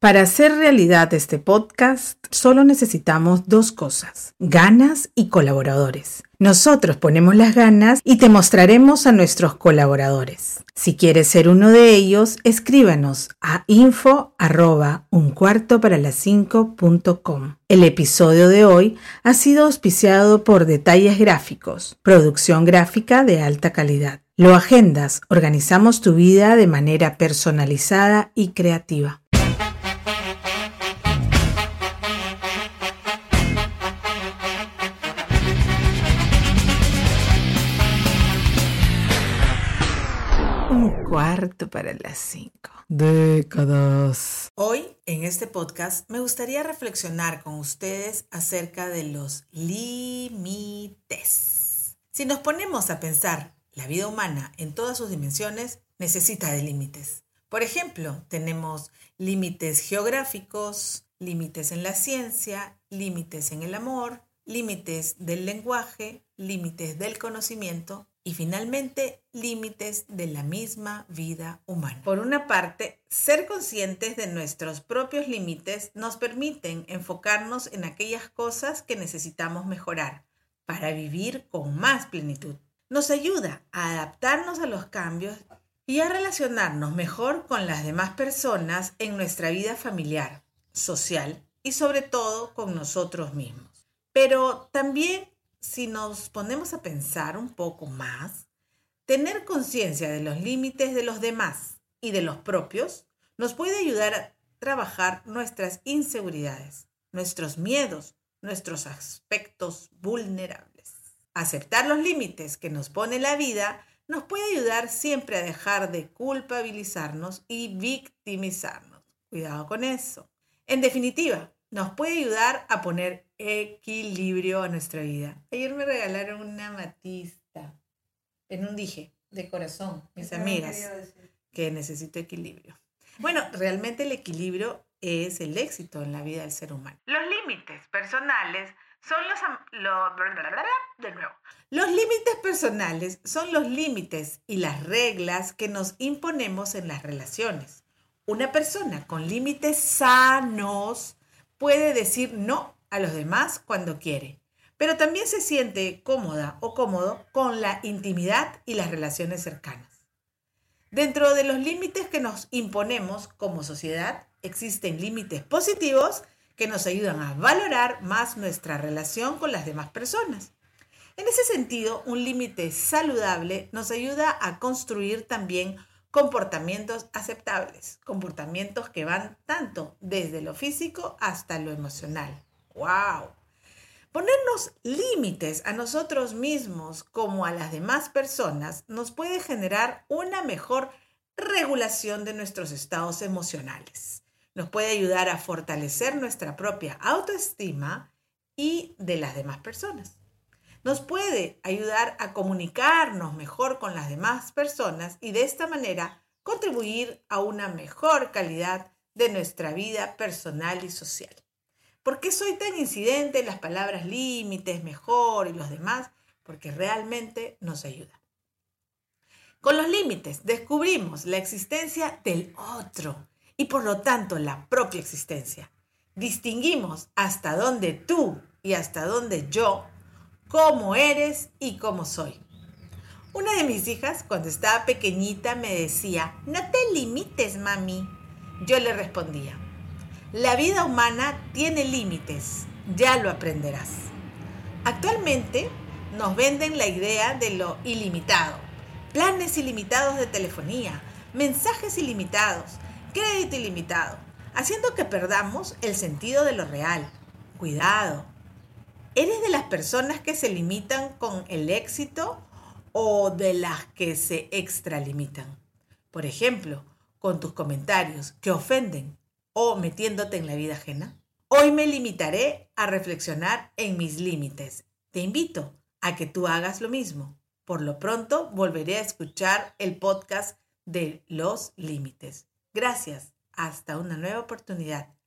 Para hacer realidad este podcast, solo necesitamos dos cosas, ganas y colaboradores. Nosotros ponemos las ganas y te mostraremos a nuestros colaboradores. Si quieres ser uno de ellos, escríbanos a info arroba un cuarto para las El episodio de hoy ha sido auspiciado por Detalles Gráficos, producción gráfica de alta calidad. Lo agendas, organizamos tu vida de manera personalizada y creativa. Cuarto para las cinco. Décadas. Hoy, en este podcast, me gustaría reflexionar con ustedes acerca de los límites. Si nos ponemos a pensar, la vida humana en todas sus dimensiones necesita de límites. Por ejemplo, tenemos límites geográficos, límites en la ciencia, límites en el amor, límites del lenguaje, límites del conocimiento y finalmente límites de la misma vida humana. Por una parte, ser conscientes de nuestros propios límites nos permiten enfocarnos en aquellas cosas que necesitamos mejorar para vivir con más plenitud. Nos ayuda a adaptarnos a los cambios y a relacionarnos mejor con las demás personas en nuestra vida familiar, social y sobre todo con nosotros mismos. Pero también si nos ponemos a pensar un poco más, tener conciencia de los límites de los demás y de los propios nos puede ayudar a trabajar nuestras inseguridades, nuestros miedos, nuestros aspectos vulnerables. Aceptar los límites que nos pone la vida nos puede ayudar siempre a dejar de culpabilizarnos y victimizarnos. Cuidado con eso. En definitiva, nos puede ayudar a poner equilibrio a nuestra vida. Ayer me regalaron una matista en un dije de corazón, mis amigas, que necesito equilibrio. Bueno, realmente el equilibrio es el éxito en la vida del ser humano. Los límites personales son los, de nuevo. Los límites personales son los límites y las reglas que nos imponemos en las relaciones. Una persona con límites sanos puede decir no a los demás cuando quiere, pero también se siente cómoda o cómodo con la intimidad y las relaciones cercanas. Dentro de los límites que nos imponemos como sociedad, existen límites positivos que nos ayudan a valorar más nuestra relación con las demás personas. En ese sentido, un límite saludable nos ayuda a construir también comportamientos aceptables, comportamientos que van tanto desde lo físico hasta lo emocional. ¡Wow! Ponernos límites a nosotros mismos como a las demás personas nos puede generar una mejor regulación de nuestros estados emocionales. Nos puede ayudar a fortalecer nuestra propia autoestima y de las demás personas nos puede ayudar a comunicarnos mejor con las demás personas y de esta manera contribuir a una mejor calidad de nuestra vida personal y social. ¿Por qué soy tan incidente en las palabras límites, mejor y los demás? Porque realmente nos ayuda. Con los límites descubrimos la existencia del otro y por lo tanto la propia existencia. Distinguimos hasta dónde tú y hasta dónde yo cómo eres y cómo soy. Una de mis hijas, cuando estaba pequeñita, me decía, no te limites, mami. Yo le respondía, la vida humana tiene límites, ya lo aprenderás. Actualmente nos venden la idea de lo ilimitado, planes ilimitados de telefonía, mensajes ilimitados, crédito ilimitado, haciendo que perdamos el sentido de lo real. Cuidado, ¿Eres de las personas que se limitan con el éxito o de las que se extralimitan? Por ejemplo, con tus comentarios que ofenden o metiéndote en la vida ajena. Hoy me limitaré a reflexionar en mis límites. Te invito a que tú hagas lo mismo. Por lo pronto volveré a escuchar el podcast de los límites. Gracias. Hasta una nueva oportunidad.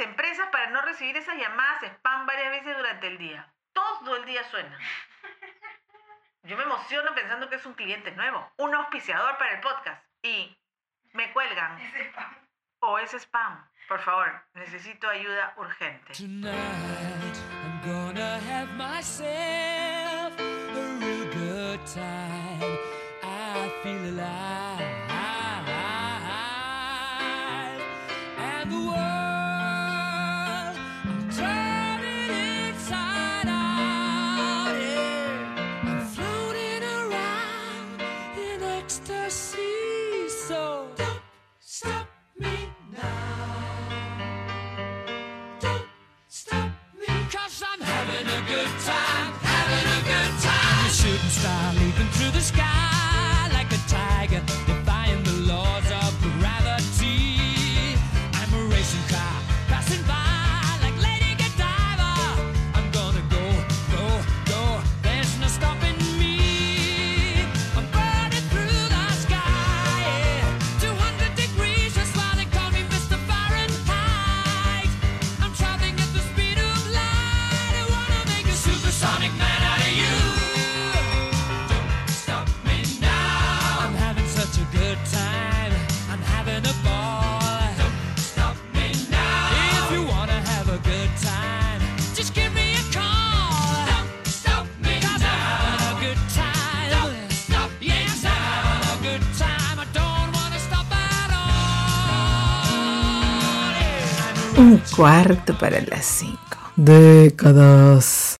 Empresas para no recibir esas llamadas spam varias veces durante el día. Todo el día suena. Yo me emociono pensando que es un cliente nuevo, un auspiciador para el podcast. Y Me cuelgan. O es spam. Por favor, necesito ayuda urgente. Tonight, I'm gonna have myself a real good time. I feel alive. Cause I'm having a good time, having a good time. I'm a shooting star leaping through the sky like a tiger, Un cuarto para las cinco. Décadas.